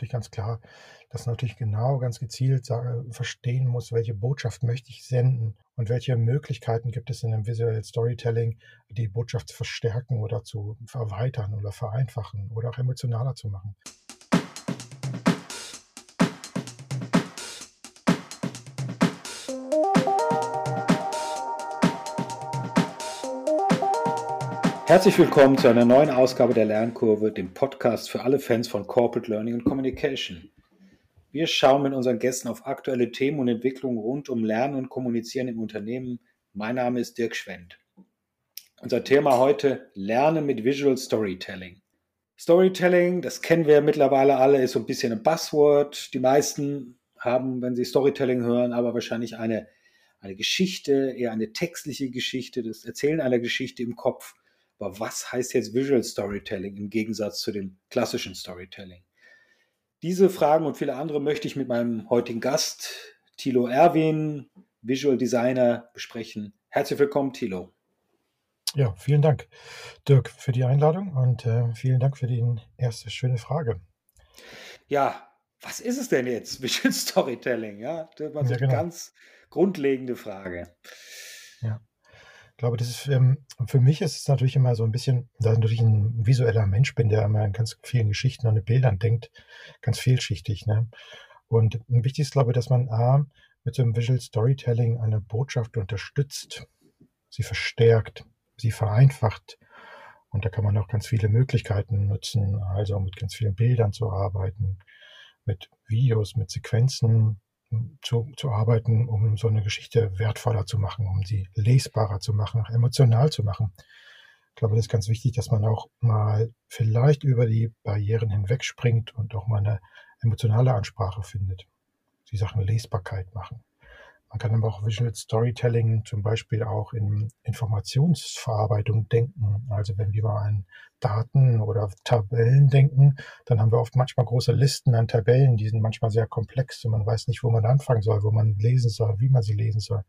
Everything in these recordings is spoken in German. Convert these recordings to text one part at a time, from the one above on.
natürlich ganz klar, dass man natürlich genau, ganz gezielt verstehen muss, welche Botschaft möchte ich senden und welche Möglichkeiten gibt es in einem Visual Storytelling, die Botschaft zu verstärken oder zu erweitern oder vereinfachen oder auch emotionaler zu machen. Herzlich willkommen zu einer neuen Ausgabe der Lernkurve, dem Podcast für alle Fans von Corporate Learning und Communication. Wir schauen mit unseren Gästen auf aktuelle Themen und Entwicklungen rund um Lernen und Kommunizieren im Unternehmen. Mein Name ist Dirk Schwendt. Unser Thema heute Lernen mit Visual Storytelling. Storytelling, das kennen wir mittlerweile alle, ist so ein bisschen ein Buzzword. Die meisten haben, wenn sie Storytelling hören, aber wahrscheinlich eine, eine Geschichte, eher eine textliche Geschichte, das Erzählen einer Geschichte im Kopf. Aber was heißt jetzt Visual Storytelling im Gegensatz zu dem klassischen Storytelling? Diese Fragen und viele andere möchte ich mit meinem heutigen Gast, Thilo Erwin, Visual Designer, besprechen. Herzlich willkommen, Thilo. Ja, vielen Dank, Dirk, für die Einladung und äh, vielen Dank für die erste schöne Frage. Ja, was ist es denn jetzt, Visual Storytelling? Ja, das war so ja, genau. eine ganz grundlegende Frage. Ja glaube, das ist ähm, für mich ist es natürlich immer so ein bisschen, da ich natürlich ein visueller Mensch bin, der immer in ganz vielen Geschichten und Bildern denkt, ganz vielschichtig. Ne? Und wichtig ist, glaube ich, dass man A, mit so einem Visual Storytelling eine Botschaft unterstützt, sie verstärkt, sie vereinfacht. Und da kann man auch ganz viele Möglichkeiten nutzen, also mit ganz vielen Bildern zu arbeiten, mit Videos, mit Sequenzen, zu, zu arbeiten, um so eine Geschichte wertvoller zu machen, um sie lesbarer zu machen, emotional zu machen. Ich glaube, das ist ganz wichtig, dass man auch mal vielleicht über die Barrieren hinwegspringt und auch mal eine emotionale Ansprache findet. Die Sachen Lesbarkeit machen. Man kann aber auch Visual Storytelling zum Beispiel auch in Informationsverarbeitung denken. Also wenn wir mal an Daten oder Tabellen denken, dann haben wir oft manchmal große Listen an Tabellen, die sind manchmal sehr komplex und man weiß nicht, wo man anfangen soll, wo man lesen soll, wie man sie lesen soll.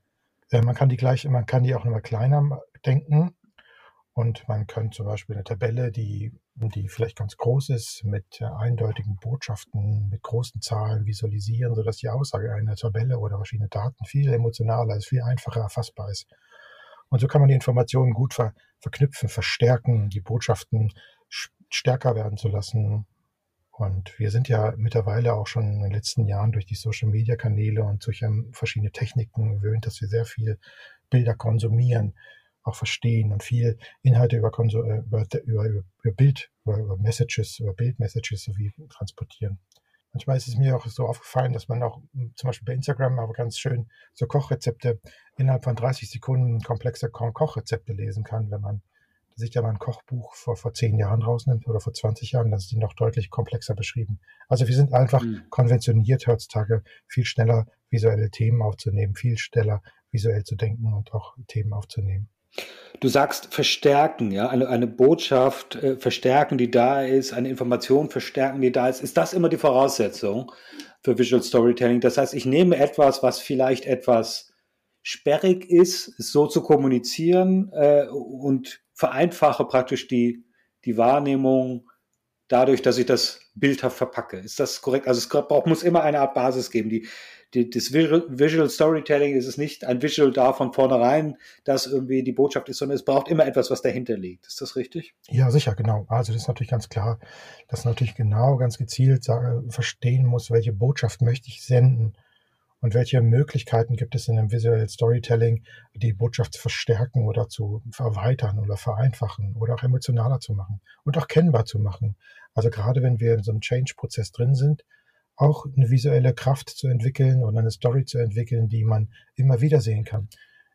Äh, man kann die gleich, man kann die auch nochmal kleiner denken und man kann zum Beispiel eine Tabelle, die, die vielleicht ganz groß ist, mit äh, eindeutigen Botschaften, mit großen Zahlen visualisieren, sodass die Aussage einer Tabelle oder verschiedene Daten viel emotionaler ist, viel einfacher erfassbar ist. Und so kann man die Informationen gut ver verknüpfen, verstärken, die Botschaften stärker werden zu lassen. Und wir sind ja mittlerweile auch schon in den letzten Jahren durch die Social-Media-Kanäle und durch verschiedene Techniken gewöhnt, dass wir sehr viel Bilder konsumieren auch verstehen und viel Inhalte über, äh, über, über, über Bild, über, über Messages, über Bildmessages sowie transportieren. Manchmal ist es mir auch so aufgefallen, dass man auch hm, zum Beispiel bei Instagram aber ganz schön so Kochrezepte innerhalb von 30 Sekunden komplexe Kochrezepte lesen kann, wenn man sich ja mal ein Kochbuch vor, vor zehn Jahren rausnimmt oder vor 20 Jahren, dann ist die noch deutlich komplexer beschrieben. Also wir sind einfach mhm. konventioniert heutzutage, viel schneller visuelle Themen aufzunehmen, viel schneller visuell zu denken und auch Themen aufzunehmen. Du sagst verstärken, ja, eine, eine Botschaft äh, verstärken, die da ist, eine Information verstärken, die da ist. Ist das immer die Voraussetzung für Visual Storytelling? Das heißt, ich nehme etwas, was vielleicht etwas sperrig ist, so zu kommunizieren äh, und vereinfache praktisch die, die Wahrnehmung dadurch, dass ich das bildhaft verpacke. Ist das korrekt? Also es muss immer eine Art Basis geben. Die, die, das Visual Storytelling ist es nicht ein Visual da von vornherein, dass irgendwie die Botschaft ist, sondern es braucht immer etwas, was dahinter liegt. Ist das richtig? Ja, sicher, genau. Also das ist natürlich ganz klar, dass natürlich genau ganz gezielt sage, verstehen muss, welche Botschaft möchte ich senden und welche Möglichkeiten gibt es in einem Visual Storytelling, die Botschaft zu verstärken oder zu erweitern oder vereinfachen oder auch emotionaler zu machen und auch kennbar zu machen. Also gerade wenn wir in so einem Change-Prozess drin sind, auch eine visuelle Kraft zu entwickeln und eine Story zu entwickeln, die man immer wieder sehen kann,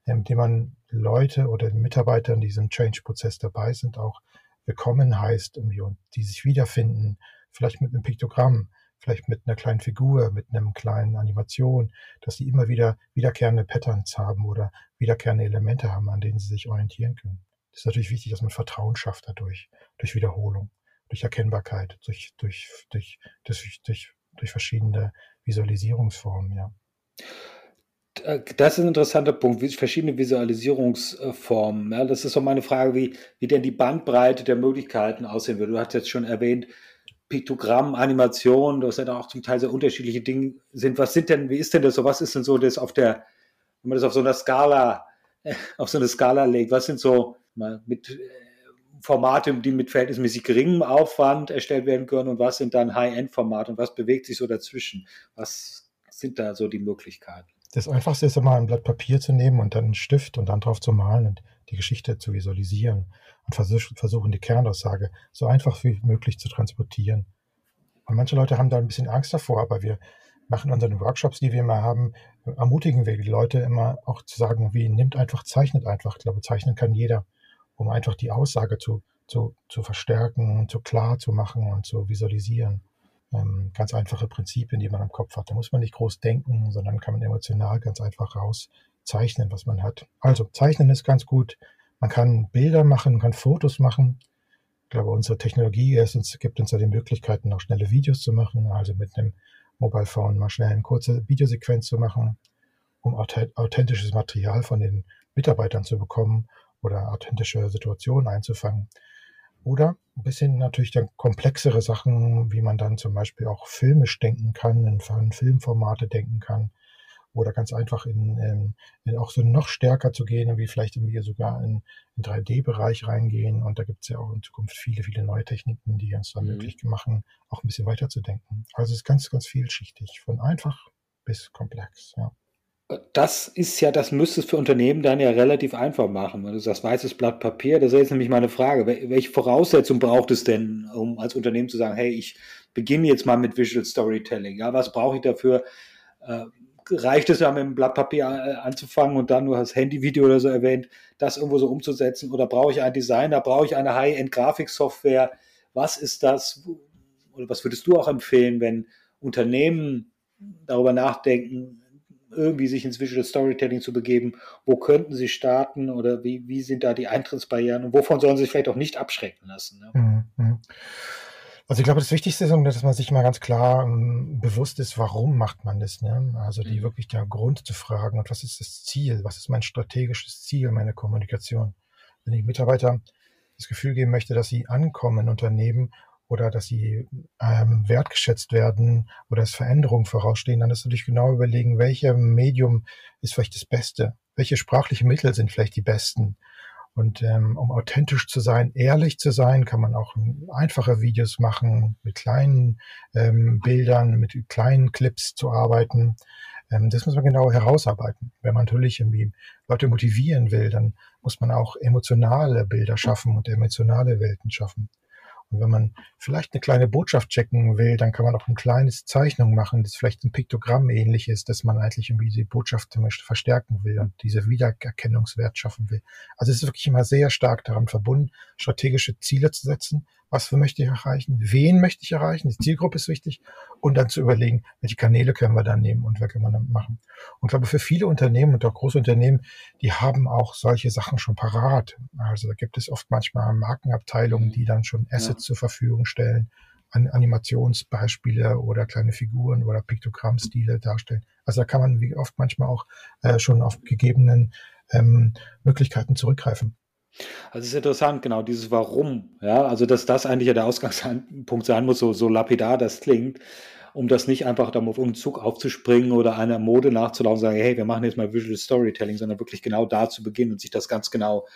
indem ähm, man Leute oder Mitarbeiter in diesem Change-Prozess dabei sind, auch willkommen heißt und die sich wiederfinden, vielleicht mit einem Piktogramm, vielleicht mit einer kleinen Figur, mit einem kleinen Animation, dass sie immer wieder wiederkehrende Patterns haben oder wiederkehrende Elemente haben, an denen sie sich orientieren können. Das ist natürlich wichtig, dass man Vertrauen schafft dadurch, durch Wiederholung, durch Erkennbarkeit, durch, durch, durch, durch, durch durch verschiedene Visualisierungsformen, ja. Das ist ein interessanter Punkt, verschiedene Visualisierungsformen. Ja, das ist so meine Frage, wie, wie denn die Bandbreite der Möglichkeiten aussehen würde. Du hast jetzt schon erwähnt, Piktogramm, Animation, das sind auch zum Teil sehr unterschiedliche Dinge sind. Was sind denn, wie ist denn das so? Was ist denn so das auf der, wenn man das auf so einer Skala, auf so eine Skala legt, was sind so mal mit äh, Formate, die mit verhältnismäßig geringem Aufwand erstellt werden können und was sind dann High-End-Formate und was bewegt sich so dazwischen? Was sind da so die Möglichkeiten? Das Einfachste ist immer ein Blatt Papier zu nehmen und dann einen Stift und dann drauf zu malen und die Geschichte zu visualisieren und versuchen, die Kernaussage so einfach wie möglich zu transportieren. Und manche Leute haben da ein bisschen Angst davor, aber wir machen unseren Workshops, die wir immer haben, ermutigen wir die Leute immer auch zu sagen, wie nimmt einfach, zeichnet einfach. Ich glaube, zeichnen kann jeder, um einfach die Aussage zu, zu, zu verstärken, zu klar zu machen und zu visualisieren. Ähm, ganz einfache Prinzipien, die man im Kopf hat. Da muss man nicht groß denken, sondern kann man emotional ganz einfach rauszeichnen, was man hat. Also zeichnen ist ganz gut. Man kann Bilder machen, man kann Fotos machen. Ich glaube, unsere Technologie ist, gibt uns ja die Möglichkeiten, auch schnelle Videos zu machen, also mit einem Mobile Phone mal schnell eine kurze Videosequenz zu machen, um authentisches Material von den Mitarbeitern zu bekommen oder authentische Situationen einzufangen. Oder ein bisschen natürlich dann komplexere Sachen, wie man dann zum Beispiel auch filmisch denken kann, in Filmformate denken kann. Oder ganz einfach in, in, in auch so noch stärker zu gehen, wie vielleicht irgendwie sogar in, in 3D-Bereich reingehen. Und da gibt es ja auch in Zukunft viele, viele neue Techniken, die uns dann mhm. möglich machen, auch ein bisschen weiter zu denken. Also es ist ganz, ganz vielschichtig, von einfach bis komplex, ja das ist ja, das müsste es für Unternehmen dann ja relativ einfach machen. Wenn du sagst, weißes Blatt Papier, das ist jetzt nämlich meine Frage. Welche Voraussetzungen braucht es denn, um als Unternehmen zu sagen, hey, ich beginne jetzt mal mit Visual Storytelling? Ja, was brauche ich dafür? Äh, reicht es ja mit dem Blatt Papier äh, anzufangen und dann, du hast Handyvideo oder so erwähnt, das irgendwo so umzusetzen? Oder brauche ich einen Designer? Brauche ich eine High-End-Grafiksoftware? Was ist das? Oder was würdest du auch empfehlen, wenn Unternehmen darüber nachdenken, irgendwie sich ins Visual Storytelling zu begeben. Wo könnten sie starten oder wie, wie sind da die Eintrittsbarrieren und wovon sollen sie sich vielleicht auch nicht abschrecken lassen? Ne? Mhm, mhm. Also ich glaube, das Wichtigste ist, dass man sich mal ganz klar um, bewusst ist, warum macht man das. Ne? Also die mhm. wirklich der Grund zu fragen und was ist das Ziel? Was ist mein strategisches Ziel meiner Kommunikation? Wenn ich Mitarbeiter das Gefühl geben möchte, dass sie ankommen in Unternehmen oder dass sie ähm, wertgeschätzt werden oder es Veränderungen vorausstehen, dann ist natürlich genau überlegen, welches Medium ist vielleicht das Beste, welche sprachlichen Mittel sind vielleicht die besten. Und ähm, um authentisch zu sein, ehrlich zu sein, kann man auch einfache Videos machen, mit kleinen ähm, Bildern, mit kleinen Clips zu arbeiten. Ähm, das muss man genau herausarbeiten. Wenn man natürlich irgendwie Leute motivieren will, dann muss man auch emotionale Bilder schaffen und emotionale Welten schaffen. Und wenn man vielleicht eine kleine Botschaft checken will, dann kann man auch ein kleines Zeichnung machen, das vielleicht ein Piktogramm ähnlich ist, dass man eigentlich irgendwie die Botschaft verstärken will und diese Wiedererkennungswert schaffen will. Also es ist wirklich immer sehr stark daran verbunden, strategische Ziele zu setzen was möchte ich erreichen, wen möchte ich erreichen, die Zielgruppe ist wichtig und dann zu überlegen, welche Kanäle können wir da nehmen und was können wir damit machen. Und ich glaube, für viele Unternehmen und auch große Unternehmen, die haben auch solche Sachen schon parat. Also da gibt es oft manchmal Markenabteilungen, die dann schon Assets ja. zur Verfügung stellen, Animationsbeispiele oder kleine Figuren oder Piktogrammstile darstellen. Also da kann man wie oft manchmal auch äh, schon auf gegebenen ähm, Möglichkeiten zurückgreifen. Also es ist interessant, genau, dieses Warum, ja, also dass das eigentlich ja der Ausgangspunkt sein muss, so, so lapidar das klingt, um das nicht einfach da auf einen Zug aufzuspringen oder einer Mode nachzulaufen und sagen, hey, wir machen jetzt mal Visual Storytelling, sondern wirklich genau da zu beginnen und sich das ganz genau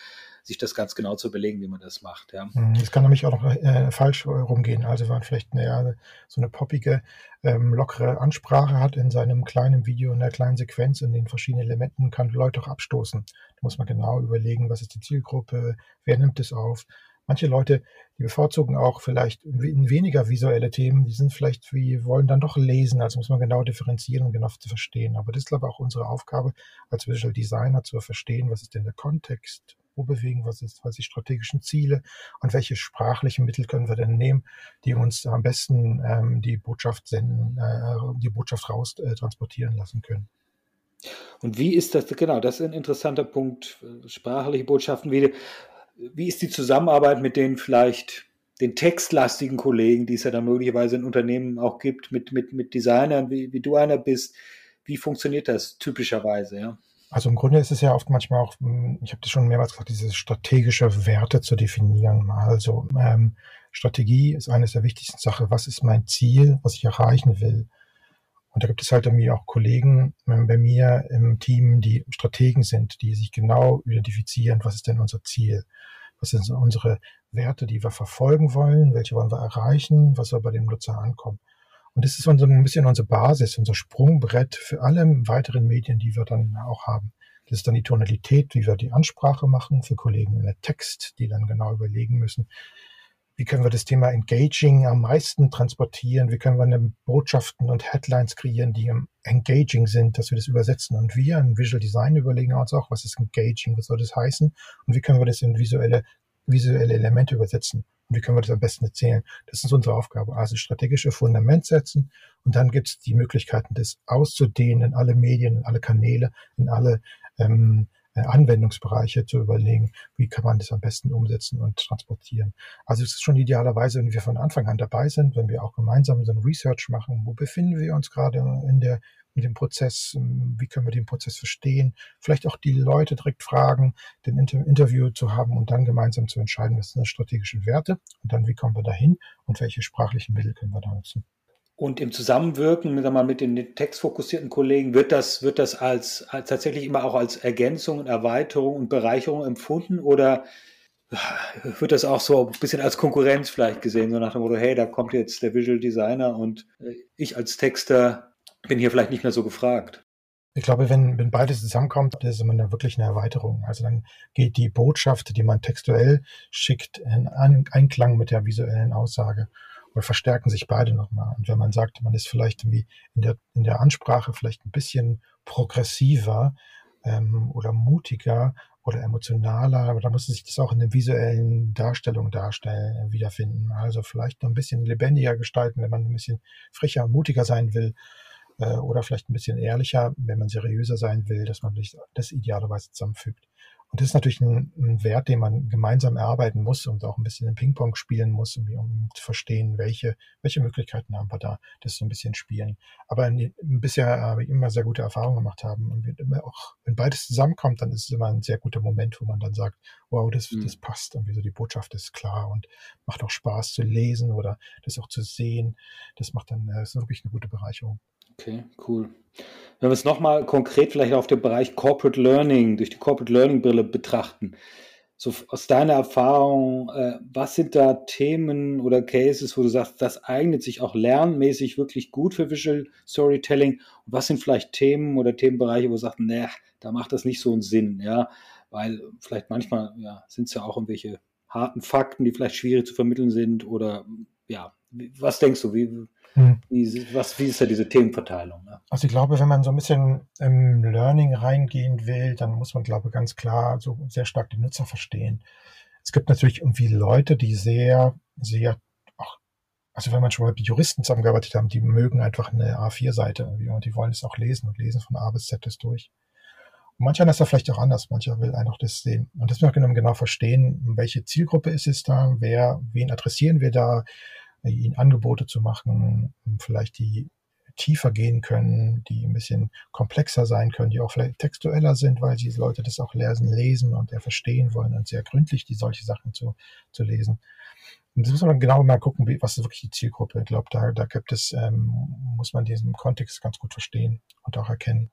sich das ganz genau zu überlegen, wie man das macht. Ja. Mhm, es kann nämlich auch noch äh, falsch rumgehen. Also wenn man vielleicht eine, so eine poppige, ähm, lockere Ansprache hat in seinem kleinen Video, in der kleinen Sequenz, in den verschiedenen Elementen, kann Leute auch abstoßen. Da muss man genau überlegen, was ist die Zielgruppe, wer nimmt es auf. Manche Leute, die bevorzugen auch vielleicht weniger visuelle Themen, die sind vielleicht wie, wollen dann doch lesen, also muss man genau differenzieren und genau zu verstehen. Aber das ist, glaube ich, auch unsere Aufgabe als Visual Designer zu verstehen, was ist denn der Kontext, wo bewegen wir uns, was die strategischen Ziele und welche sprachlichen Mittel können wir denn nehmen, die uns am besten ähm, die Botschaft senden, äh, die Botschaft raus äh, transportieren lassen können. Und wie ist das, genau, das ist ein interessanter Punkt, sprachliche Botschaften. Wie, wie ist die Zusammenarbeit mit den vielleicht den textlastigen Kollegen, die es ja dann möglicherweise in Unternehmen auch gibt, mit, mit, mit Designern, wie, wie du einer bist? Wie funktioniert das typischerweise? Ja? Also im Grunde ist es ja oft manchmal auch, hm, ich habe das schon mehrmals gesagt, diese strategische Werte zu definieren. Also ähm, Strategie ist eines der wichtigsten Sachen. Was ist mein Ziel, was ich erreichen will? Und da gibt es halt irgendwie auch Kollegen ähm, bei mir im Team, die Strategen sind, die sich genau identifizieren, was ist denn unser Ziel? Was sind unsere Werte, die wir verfolgen wollen? Welche wollen wir erreichen? Was soll bei dem Nutzer ankommen? Und das ist unser, ein bisschen unsere Basis, unser Sprungbrett für alle weiteren Medien, die wir dann auch haben. Das ist dann die Tonalität, wie wir die Ansprache machen für Kollegen in der Text, die dann genau überlegen müssen, wie können wir das Thema Engaging am meisten transportieren? Wie können wir Botschaften und Headlines kreieren, die engaging sind, dass wir das übersetzen? Und wir in Visual Design überlegen uns auch, was ist engaging, was soll das heißen? Und wie können wir das in visuelle, visuelle Elemente übersetzen? Und wie können wir das am besten erzählen? Das ist unsere Aufgabe. Also strategische Fundament setzen. Und dann gibt es die Möglichkeiten, das auszudehnen in alle Medien, in alle Kanäle, in alle ähm, äh, Anwendungsbereiche zu überlegen, wie kann man das am besten umsetzen und transportieren. Also es ist schon idealerweise, wenn wir von Anfang an dabei sind, wenn wir auch gemeinsam so ein Research machen, wo befinden wir uns gerade in der in dem Prozess, wie können wir den Prozess verstehen, vielleicht auch die Leute direkt fragen, den Inter Interview zu haben und dann gemeinsam zu entscheiden, was sind die strategischen Werte und dann wie kommen wir dahin und welche sprachlichen Mittel können wir da nutzen. Und im Zusammenwirken mit, mal, mit den textfokussierten Kollegen wird das, wird das als, als tatsächlich immer auch als Ergänzung und Erweiterung und Bereicherung empfunden oder wird das auch so ein bisschen als Konkurrenz vielleicht gesehen, so nach dem Motto, hey, da kommt jetzt der Visual Designer und äh, ich als Texter bin hier vielleicht nicht mehr so gefragt. Ich glaube, wenn, wenn beides zusammenkommt, das ist immer wirklich eine Erweiterung. Also dann geht die Botschaft, die man textuell schickt, in Einklang mit der visuellen Aussage oder verstärken sich beide nochmal. Und wenn man sagt, man ist vielleicht irgendwie in der, in der Ansprache vielleicht ein bisschen progressiver ähm, oder mutiger oder emotionaler, aber da muss sich das auch in der visuellen Darstellung darstellen, äh, wiederfinden. Also vielleicht noch ein bisschen lebendiger gestalten, wenn man ein bisschen frecher, mutiger sein will äh, oder vielleicht ein bisschen ehrlicher, wenn man seriöser sein will, dass man sich das idealerweise zusammenfügt. Und das ist natürlich ein, ein, Wert, den man gemeinsam erarbeiten muss und auch ein bisschen im Ping-Pong spielen muss, um, um, zu verstehen, welche, welche Möglichkeiten haben wir da, das so ein bisschen spielen. Aber in, bisher habe ich immer sehr gute Erfahrungen gemacht haben. Und immer auch, wenn beides zusammenkommt, dann ist es immer ein sehr guter Moment, wo man dann sagt, wow, das, mhm. das passt. Irgendwie so die Botschaft ist klar und macht auch Spaß zu lesen oder das auch zu sehen. Das macht dann, das ist wirklich eine gute Bereicherung. Okay, cool. Wenn wir es nochmal konkret vielleicht auf den Bereich Corporate Learning, durch die Corporate Learning Brille betrachten, so aus deiner Erfahrung, äh, was sind da Themen oder Cases, wo du sagst, das eignet sich auch lernmäßig wirklich gut für Visual Storytelling? Und was sind vielleicht Themen oder Themenbereiche, wo du sagst, ne, da macht das nicht so einen Sinn, ja, weil vielleicht manchmal ja, sind es ja auch irgendwelche harten Fakten, die vielleicht schwierig zu vermitteln sind oder ja, was denkst du, wie, hm. Wie, was, wie ist da diese Themenverteilung? Ne? Also ich glaube, wenn man so ein bisschen im Learning reingehen will, dann muss man, glaube ich, ganz klar so sehr stark den Nutzer verstehen. Es gibt natürlich irgendwie Leute, die sehr, sehr, auch, also wenn man schon mal mit Juristen zusammengearbeitet haben, die mögen einfach eine A4-Seite irgendwie und die wollen es auch lesen und lesen von A bis Z das durch. Und mancher ist da vielleicht auch anders, mancher will einfach das sehen. Und das möchte man genau verstehen, welche Zielgruppe ist es da, wer, wen adressieren wir da, ihnen Angebote zu machen, vielleicht die tiefer gehen können, die ein bisschen komplexer sein können, die auch vielleicht textueller sind, weil die Leute das auch lesen, lesen und ja verstehen wollen und sehr gründlich die solche Sachen zu, zu lesen. Und das muss man genau mal gucken, wie, was ist wirklich die Zielgruppe. Ich glaube, da, da gibt es, ähm, muss man diesen Kontext ganz gut verstehen und auch erkennen.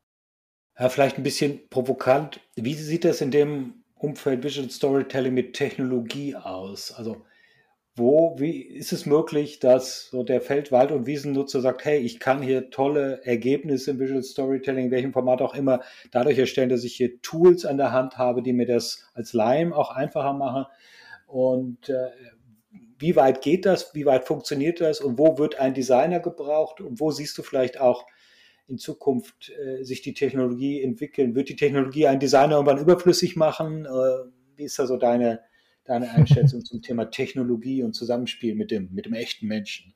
Ja, vielleicht ein bisschen provokant. Wie sieht das in dem Umfeld Visual Storytelling mit Technologie aus? Also wo, wie ist es möglich, dass so der Feld-, Wald- und Wiesennutzer sagt, hey, ich kann hier tolle Ergebnisse im Visual Storytelling, in welchem Format auch immer, dadurch erstellen, dass ich hier Tools an der Hand habe, die mir das als Lime auch einfacher machen. Und äh, wie weit geht das? Wie weit funktioniert das? Und wo wird ein Designer gebraucht? Und wo siehst du vielleicht auch in Zukunft äh, sich die Technologie entwickeln? Wird die Technologie einen Designer irgendwann überflüssig machen? Äh, wie ist da so deine, deine Einschätzung zum Thema Technologie und Zusammenspiel mit dem, mit dem echten Menschen?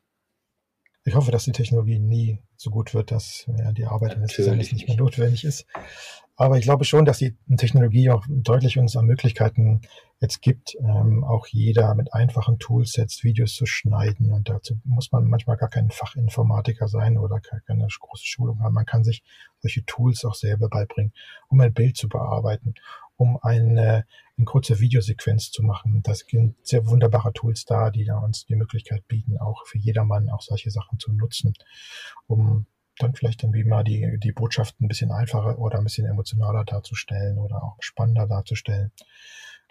Ich hoffe, dass die Technologie nie so gut wird, dass ja, die Arbeit eines Designers nicht mehr notwendig ist. Aber ich glaube schon, dass die Technologie auch deutlich uns an Möglichkeiten jetzt gibt, ähm, auch jeder mit einfachen Toolsets Videos zu schneiden. Und dazu muss man manchmal gar kein Fachinformatiker sein oder keine große Schulung haben. Man kann sich solche Tools auch selber beibringen, um ein Bild zu bearbeiten um eine, eine kurze Videosequenz zu machen. Das sind sehr wunderbare Tools da, die da uns die Möglichkeit bieten, auch für jedermann auch solche Sachen zu nutzen, um dann vielleicht dann wie mal die, die Botschaft ein bisschen einfacher oder ein bisschen emotionaler darzustellen oder auch spannender darzustellen.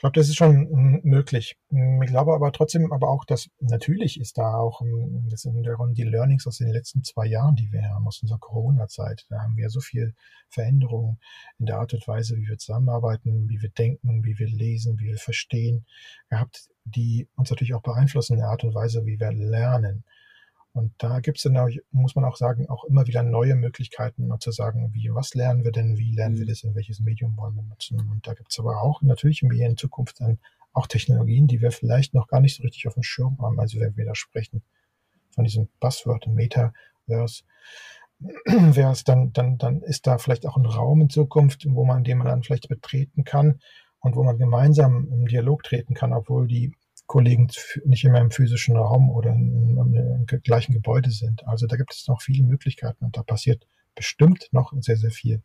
Ich glaube, das ist schon hm, möglich. Hm, ich glaube aber trotzdem aber auch, dass natürlich ist da auch, hm, das sind die Learnings aus den letzten zwei Jahren, die wir haben, aus unserer Corona-Zeit. Da haben wir so viel Veränderungen in der Art und Weise, wie wir zusammenarbeiten, wie wir denken, wie wir lesen, wie wir verstehen gehabt, die uns natürlich auch beeinflussen in der Art und Weise, wie wir lernen. Und da gibt es dann, auch, muss man auch sagen, auch immer wieder neue Möglichkeiten, zu sagen, wie, was lernen wir denn, wie lernen wir mhm. das, in welches Medium wollen wir nutzen. Und da gibt es aber auch natürlich in Zukunft dann auch Technologien, die wir vielleicht noch gar nicht so richtig auf dem Schirm haben. Also wenn wir da sprechen von diesem Buzzword Metaverse, wäre es dann, dann, dann ist da vielleicht auch ein Raum in Zukunft, wo man, den man dann vielleicht betreten kann und wo man gemeinsam im Dialog treten kann, obwohl die Kollegen nicht immer im physischen Raum oder im, gleichen Gebäude sind. Also da gibt es noch viele Möglichkeiten und da passiert bestimmt noch sehr, sehr viel.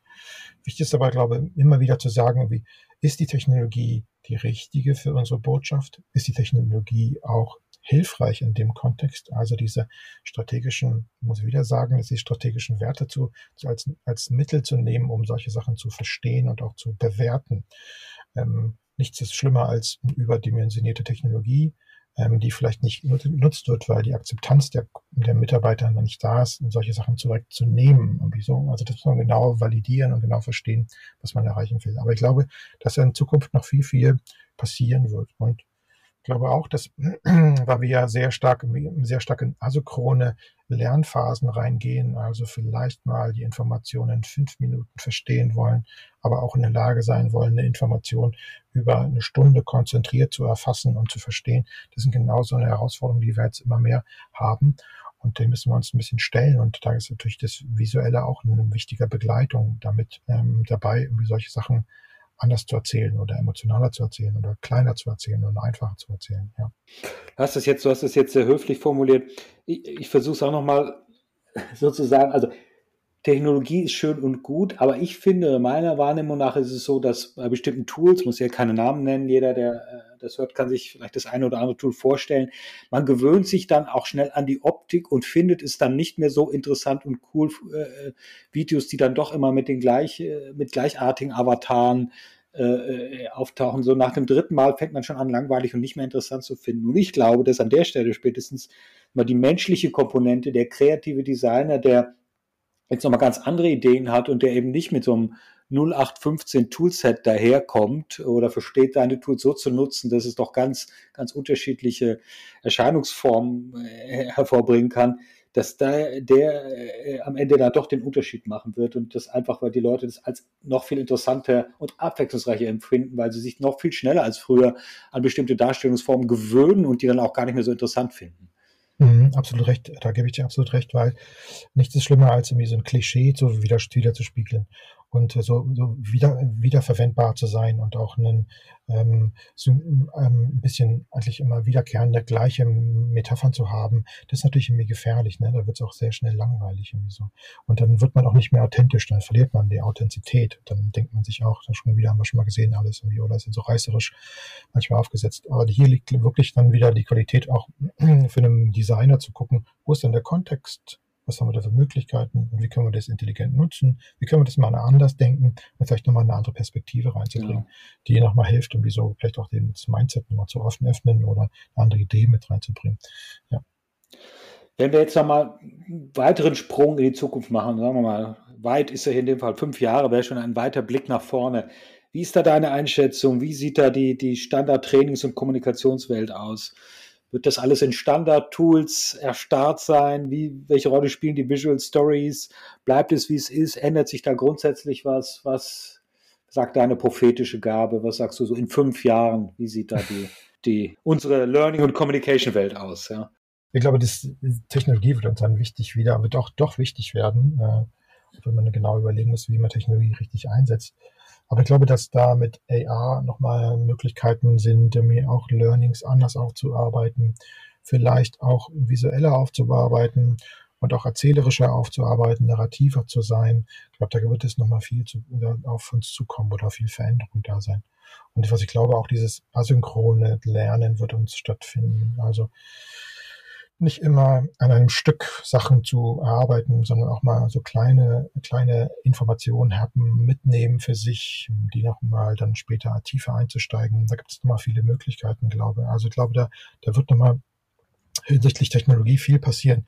Wichtig ist aber, glaube ich, immer wieder zu sagen, wie ist die Technologie die richtige für unsere Botschaft? Ist die Technologie auch hilfreich in dem Kontext? Also diese strategischen, muss ich wieder sagen, dass die strategischen Werte zu, als, als Mittel zu nehmen, um solche Sachen zu verstehen und auch zu bewerten. Ähm, nichts ist schlimmer als eine überdimensionierte Technologie, ähm, die vielleicht nicht genutzt wird, weil die Akzeptanz der, der Mitarbeiter noch nicht da ist, um solche Sachen zurückzunehmen. Und wieso? Also das muss man genau validieren und genau verstehen, was man erreichen will. Aber ich glaube, dass in Zukunft noch viel, viel passieren wird. Und glaube auch, dass, weil wir ja sehr stark, sehr stark in asynchrone Lernphasen reingehen, also vielleicht mal die Informationen in fünf Minuten verstehen wollen, aber auch in der Lage sein wollen, eine Information über eine Stunde konzentriert zu erfassen und zu verstehen. Das sind genau so eine Herausforderung, die wir jetzt immer mehr haben. Und dem müssen wir uns ein bisschen stellen. Und da ist natürlich das Visuelle auch eine wichtige Begleitung damit ähm, dabei, wie solche Sachen anders zu erzählen oder emotionaler zu erzählen oder kleiner zu erzählen oder einfacher zu erzählen. Ja. Du hast das jetzt, du hast das jetzt sehr höflich formuliert. Ich, ich versuche es auch nochmal sozusagen, also Technologie ist schön und gut, aber ich finde, meiner Wahrnehmung nach ist es so, dass bei bestimmten Tools, muss ja keine Namen nennen, jeder, der äh, das hört, kann sich vielleicht das eine oder andere Tool vorstellen, man gewöhnt sich dann auch schnell an die Optik und findet es dann nicht mehr so interessant und cool, äh, Videos, die dann doch immer mit den gleich, äh, mit gleichartigen Avataren äh, äh, auftauchen. So nach dem dritten Mal fängt man schon an, langweilig und nicht mehr interessant zu finden. Und ich glaube, dass an der Stelle spätestens mal die menschliche Komponente, der kreative Designer, der jetzt nochmal ganz andere Ideen hat und der eben nicht mit so einem 0815 Toolset daherkommt oder versteht, deine Tools so zu nutzen, dass es doch ganz, ganz unterschiedliche Erscheinungsformen äh, hervorbringen kann, dass da der äh, am Ende dann doch den Unterschied machen wird und das einfach, weil die Leute das als noch viel interessanter und abwechslungsreicher empfinden, weil sie sich noch viel schneller als früher an bestimmte Darstellungsformen gewöhnen und die dann auch gar nicht mehr so interessant finden. Mhm, absolut recht, da gebe ich dir absolut recht, weil nichts ist schlimmer, als irgendwie so ein Klischee zu wieder, wieder zu spiegeln und so, so wieder, wiederverwendbar zu sein und auch einen, ähm, so, ähm, ein bisschen eigentlich immer wiederkehrende gleiche Metaphern zu haben, das ist natürlich irgendwie gefährlich. Ne? Da wird es auch sehr schnell langweilig irgendwie so. Und dann wird man auch nicht mehr authentisch, dann verliert man die Authentizität. Dann denkt man sich auch, schon wieder haben wir schon mal gesehen alles irgendwie, oder ist so reißerisch manchmal aufgesetzt. Aber hier liegt wirklich dann wieder die Qualität auch für einen Designer zu gucken, wo ist denn der Kontext was haben wir da für Möglichkeiten und wie können wir das intelligent nutzen, wie können wir das mal anders denken und vielleicht nochmal eine andere Perspektive reinzubringen, ja. die nochmal hilft, um wie so vielleicht auch das Mindset nochmal zu öffnen oder eine andere Idee mit reinzubringen. Ja. Wenn wir jetzt nochmal einen weiteren Sprung in die Zukunft machen, sagen wir mal, weit ist ja hier in dem Fall fünf Jahre, wäre schon ein weiter Blick nach vorne. Wie ist da deine Einschätzung? Wie sieht da die, die Standard-Trainings- und Kommunikationswelt aus? Wird das alles in Standard-Tools erstarrt sein? Wie, welche Rolle spielen die Visual Stories? Bleibt es, wie es ist? Ändert sich da grundsätzlich was? Was sagt deine prophetische Gabe? Was sagst du so in fünf Jahren? Wie sieht da die, die unsere Learning- und Communication-Welt aus? Ja? Ich glaube, das, die Technologie wird uns dann wichtig wieder, wird auch doch wichtig werden, äh, wenn man genau überlegen muss, wie man Technologie richtig einsetzt. Aber ich glaube, dass da mit AR nochmal Möglichkeiten sind, mir auch Learnings anders aufzuarbeiten, vielleicht auch visueller aufzubearbeiten und auch erzählerischer aufzuarbeiten, narrativer zu sein. Ich glaube, da wird es nochmal viel zu, auf uns zukommen oder viel Veränderung da sein. Und was ich glaube, auch dieses asynchrone Lernen wird uns stattfinden. Also nicht immer an einem Stück Sachen zu erarbeiten, sondern auch mal so kleine, kleine Informationen haben, mitnehmen für sich, die nochmal dann später tiefer einzusteigen. Da gibt es nochmal viele Möglichkeiten, glaube ich. Also ich glaube, da, da wird nochmal hinsichtlich Technologie viel passieren.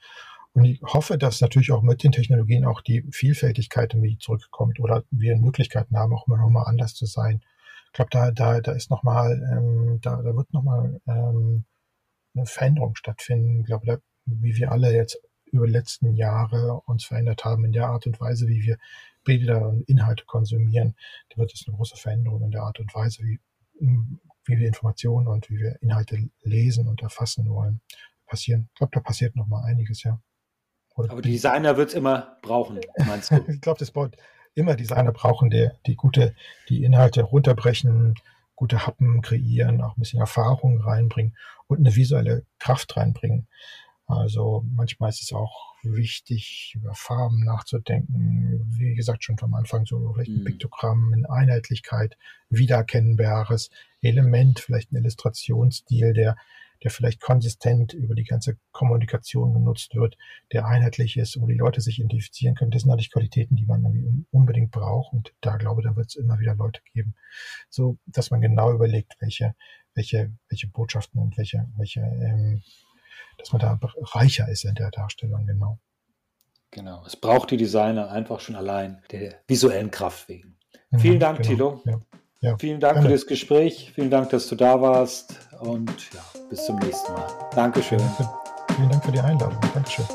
Und ich hoffe, dass natürlich auch mit den Technologien auch die Vielfältigkeit irgendwie zurückkommt oder wir Möglichkeiten haben, auch immer nochmal anders zu sein. Ich glaube, da, da, da ist nochmal, ähm, da, da wird nochmal ähm, eine Veränderung stattfinden. Ich glaube, da, wie wir alle jetzt über die letzten Jahre uns verändert haben in der Art und Weise, wie wir Bilder und Inhalte konsumieren, da wird es eine große Veränderung in der Art und Weise, wie, wie wir Informationen und wie wir Inhalte lesen und erfassen wollen, passieren. Ich glaube, da passiert noch mal einiges, ja. Oder Aber die Designer wird es immer brauchen, meinst du? ich glaube, das baut immer Designer brauchen, die, die gute, die Inhalte runterbrechen, gute Happen kreieren, auch ein bisschen Erfahrung reinbringen und eine visuelle Kraft reinbringen. Also manchmal ist es auch wichtig, über Farben nachzudenken. Wie gesagt, schon vom Anfang so vielleicht ein mhm. Piktogramm, eine Einheitlichkeit, wiedererkennbares Element, vielleicht ein Illustrationsstil, der der vielleicht konsistent über die ganze Kommunikation genutzt wird, der einheitlich ist, wo die Leute sich identifizieren können. Das sind natürlich Qualitäten, die man unbedingt braucht. Und da glaube ich, da wird es immer wieder Leute geben, so dass man genau überlegt, welche, welche, welche Botschaften und welche, welche, ähm, dass man da reicher ist in der Darstellung, genau. Genau. Es braucht die Designer einfach schon allein der visuellen Kraft wegen. Mhm, Vielen Dank, genau. Thilo. Ja. Ja, Vielen Dank gerne. für das Gespräch. Vielen Dank, dass du da warst. Und ja, bis zum nächsten Mal. Dankeschön. Vielen Dank für die Einladung. Dankeschön.